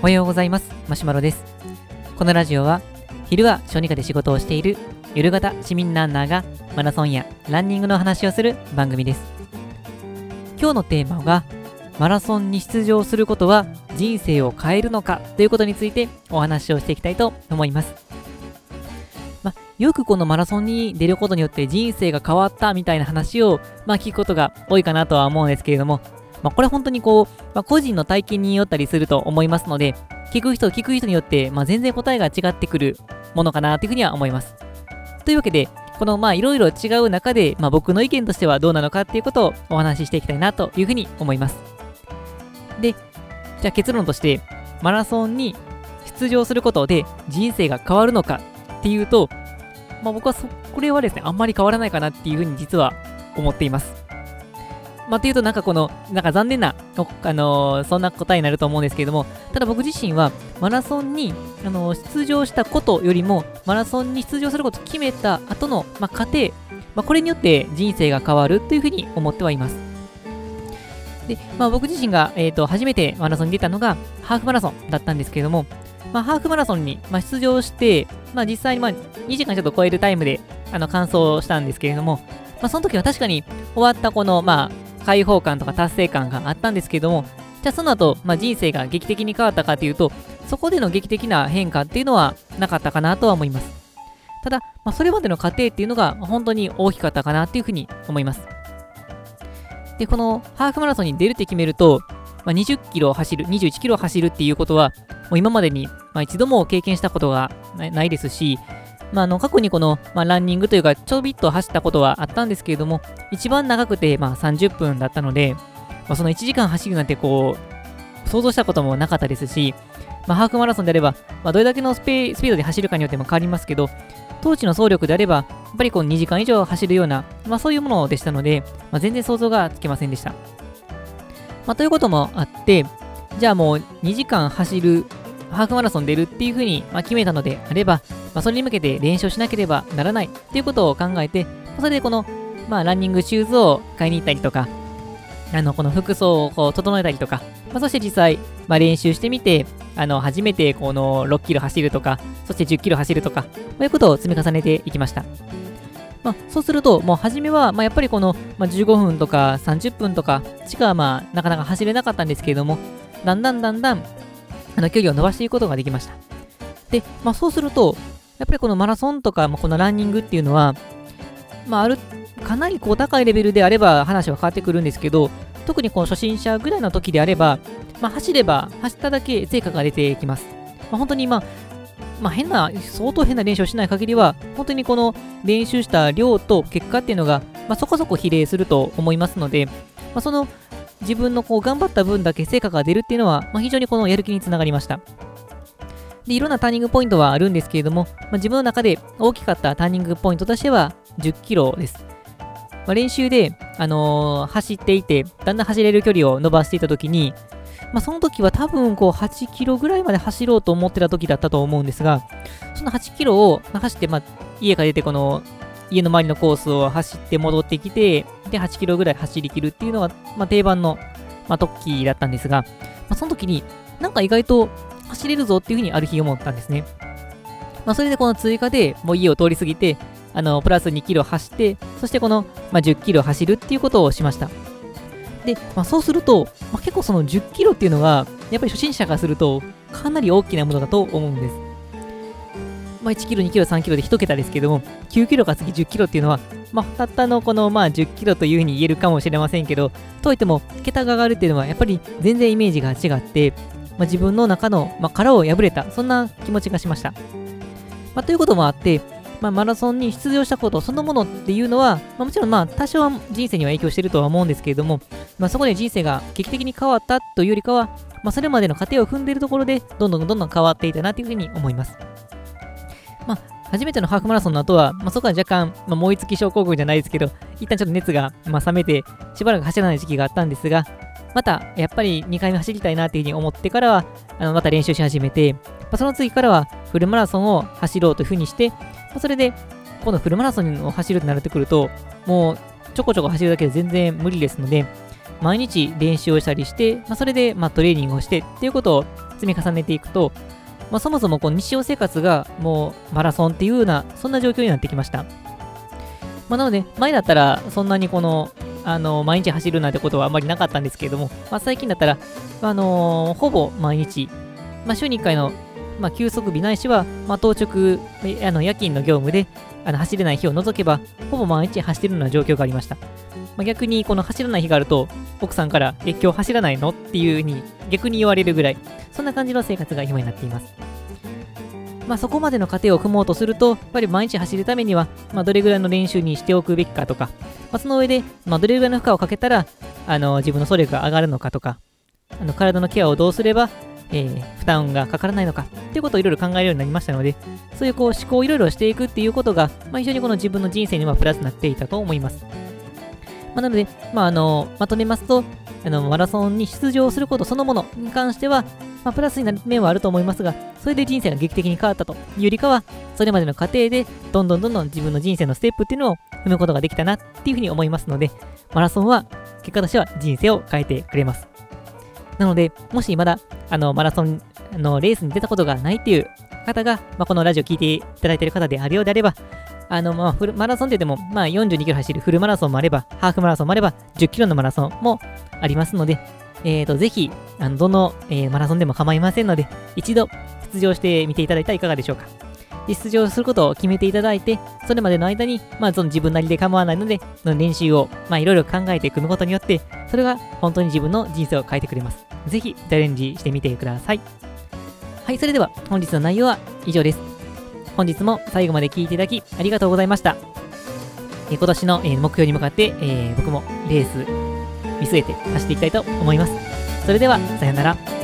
おはようございます。マシュマロです。このラジオは昼は小児科で仕事をしている夜型市民ランナーがマラソンやランニングの話をする番組です。今日のテーマがマラソンに出場することは人生を変えるのかということについてお話をしていきたいと思います。まよくこのマラソンに出ることによって人生が変わったみたいな話を、まあ、聞くことが多いかなとは思うんですけれども、まあ、これ本当にこう、まあ、個人の体験によったりすると思いますので、聞く人、聞く人によって、まあ、全然答えが違ってくるものかなというふうには思います。というわけで、このまあいろいろ違う中で、まあ、僕の意見としてはどうなのかっていうことをお話ししていきたいなというふうに思います。で、じゃあ結論として、マラソンに出場することで人生が変わるのかっていうと、まあ、僕はそこれはですね、あんまり変わらないかなっていうふうに実は思っています。まあ、というと、なんかこの、なんか残念な、あのー、そんな答えになると思うんですけれども、ただ僕自身は、マラソンに、あのー、出場したことよりも、マラソンに出場することを決めた後の、まあ、過程、まあ、これによって人生が変わるというふうに思ってはいます。で、まあ、僕自身が、えーと、初めてマラソンに出たのが、ハーフマラソンだったんですけれども、まあ、ハーフマラソンに、まあ、出場して、まあ、実際に、まあ、2時間ちょっと超えるタイムで、あの、完走したんですけれども、まあ、その時は確かに終わったこの、まあ、解放感とか達成感があったんですけども、じゃあその後、まあ、人生が劇的に変わったかというと、そこでの劇的な変化っていうのはなかったかなとは思います。ただ、まあ、それまでの過程っていうのが本当に大きかったかなっていうふうに思います。で、このハーフマラソンに出るって決めると、まあ、20キロ走る、21キロ走るっていうことは、もう今までに、まあ、一度も経験したことがないですし、まあ、あの過去にこの、まあ、ランニングというか、ちょびっと走ったことはあったんですけれども、一番長くて、まあ、30分だったので、まあ、その1時間走るなんてこう、想像したこともなかったですし、まあ、ハーフマラソンであれば、まあ、どれだけのスピードで走るかによっても変わりますけど、当時の走力であれば、やっぱりこう2時間以上走るような、まあ、そういうものでしたので、まあ、全然想像がつきませんでした。まあ、ということもあって、じゃあもう2時間走るハーフマラソン出るっていうふうに、ま決めたのであれば、まあ、それに向けて練習しなければならないっていうことを考えて、それでこの、まあ、ランニングシューズを買いに行ったりとか、あの、この服装をこう整えたりとか、まあ、そして実際、まあ、練習してみて、あの、初めてこの6キロ走るとか、そして10キロ走るとか、こういうことを積み重ねていきました。まあ、そうすると、もう初めは、まあ、やっぱりこの、まあ、15分とか30分とかしか、まあ、なかなか走れなかったんですけれども、だんだんだんだん、あの距離を伸ばしていくことができました。で、まあ、そうすると、やっぱりこのマラソンとか、まあ、このランニングっていうのは、まあ、ある、かなりこう高いレベルであれば話は変わってくるんですけど、特にこの初心者ぐらいの時であれば、まあ、走れば、走っただけ成果が出てきます。まあ、本当にまあ、まあ、変な、相当変な練習をしない限りは、本当にこの練習した量と結果っていうのが、まあ、そこそこ比例すると思いますので、まあ、その自分のこう頑張った分だけ成果が出るっていうのは、まあ、非常にこのやる気につながりました。で、いろんなターニングポイントはあるんですけれども、まあ、自分の中で大きかったターニングポイントとしては10キロです。まあ、練習で、あのー、走っていて、だんだん走れる距離を伸ばしていたときに、まあ、その時は多分こう8キロぐらいまで走ろうと思ってた時だったと思うんですが、その8キロを走って、まあ、家から出てこの家の周りのコースを走って戻ってきて、で、8キロぐらい走りきるっていうのが、まあ、定番の、まあ、トッキーだったんですが、まあ、その時に、なんか意外と走れるぞっていうふうにある日思ったんですね。まあ、それでこの追加でもう家を通り過ぎて、あの、プラス2キロ走って、そしてこの、まあ、10キロ走るっていうことをしました。で、まあ、そうすると、まあ、結構その10キロっていうのは、やっぱり初心者からすると、かなり大きなものだと思うんです。まあ、1キロ、2キロ、3キロで1桁ですけども、9キロか次10キロっていうのは、まあ、たったのこの、まあ、10キロというふうに言えるかもしれませんけど、といっても、桁が上がるっていうのは、やっぱり全然イメージが違って、まあ、自分の中の、まあ、殻を破れた、そんな気持ちがしました。まあ、ということもあって、まあ、マラソンに出場したことそのものっていうのは、まあ、もちろんまあ多少は人生には影響してるとは思うんですけれども、まあ、そこで人生が劇的に変わったというよりかは、まあ、それまでの過程を踏んでいるところで、どんどんどんどん変わっていたなというふうに思います。まあ、初めてのハーフマラソンの後は、まあ、そこは若干、まあ、燃え尽き症候群じゃないですけど、一旦ちょっと熱が、まあ、冷めて、しばらく走らない時期があったんですが、また、やっぱり2回目走りたいなっていうふうに思ってからは、あのまた練習し始めて、まあ、その次からはフルマラソンを走ろうというふうにして、まあ、それで、今度フルマラソンを走るとなってくると、もうちょこちょこ走るだけで全然無理ですので、毎日練習をしたりして、まあ、それで、まあ、トレーニングをしてっていうことを積み重ねていくと、まあ、そもそもこの日常生活がもうマラソンっていうような、そんな状況になってきました。まあ、なので、前だったらそんなにこの、あの毎日走るなんてことはあまりなかったんですけれども、まあ、最近だったら、あのー、ほぼ毎日、まあ、週に1回の、まあ、休息日ないしは、まあ、当直、あの夜勤の業務であの走れない日を除けば、ほぼ毎日走ってるような状況がありました。まあ、逆にこの走らない日があると、奥さんから、え、今日走らないの？っていう風に逆に言われるぐらい、そんな感じの生活が今になっています。まあ、そこまでの過程を踏もうとすると、やっぱり毎日走るためには、まあ、どれぐらいの練習にしておくべきかとか、まあ、その上で、まあ、どれぐらいの負荷をかけたら、あの自分の総力が上がるのかとか、あの体のケアをどうすれば、えー、負担がかからないのかっていうことをいろいろ考えるようになりましたので、そういうこう思考をいろいろしていくっていうことが、まあ、非常にこの自分の人生にはプラスになっていたと思います。まあ、なので、まあ、あのまとめますとあの、マラソンに出場することそのものに関しては、まあ、プラスになる面はあると思いますが、それで人生が劇的に変わったというよりかは、それまでの過程で、どんどんどんどん自分の人生のステップっていうのを踏むことができたなっていうふうに思いますので、マラソンは結果としては人生を変えてくれます。なので、もしまだあのマラソンのレースに出たことがないっていう方が、まあ、このラジオを聞いていただいている方であるようであれば、あの、まあ、フルマラソンって言っても、まあ、42キロ走るフルマラソンもあれば、ハーフマラソンもあれば、10キロのマラソンもありますので、えーと、ぜひ、あのどの、えー、マラソンでも構いませんので、一度出場してみていただいたらいかがでしょうか。出場することを決めていただいて、それまでの間に、まあ、その自分なりで構わないので、の練習を、まあ、いろいろ考えて組むことによって、それが本当に自分の人生を変えてくれます。ぜひ、チャレンジしてみてください。はい、それでは、本日の内容は以上です。本日も最後まで聴いていただきありがとうございました。え今年の、え目標に向かって、え僕もレース見据えて走っていきたいと思います。それでは、さよなら。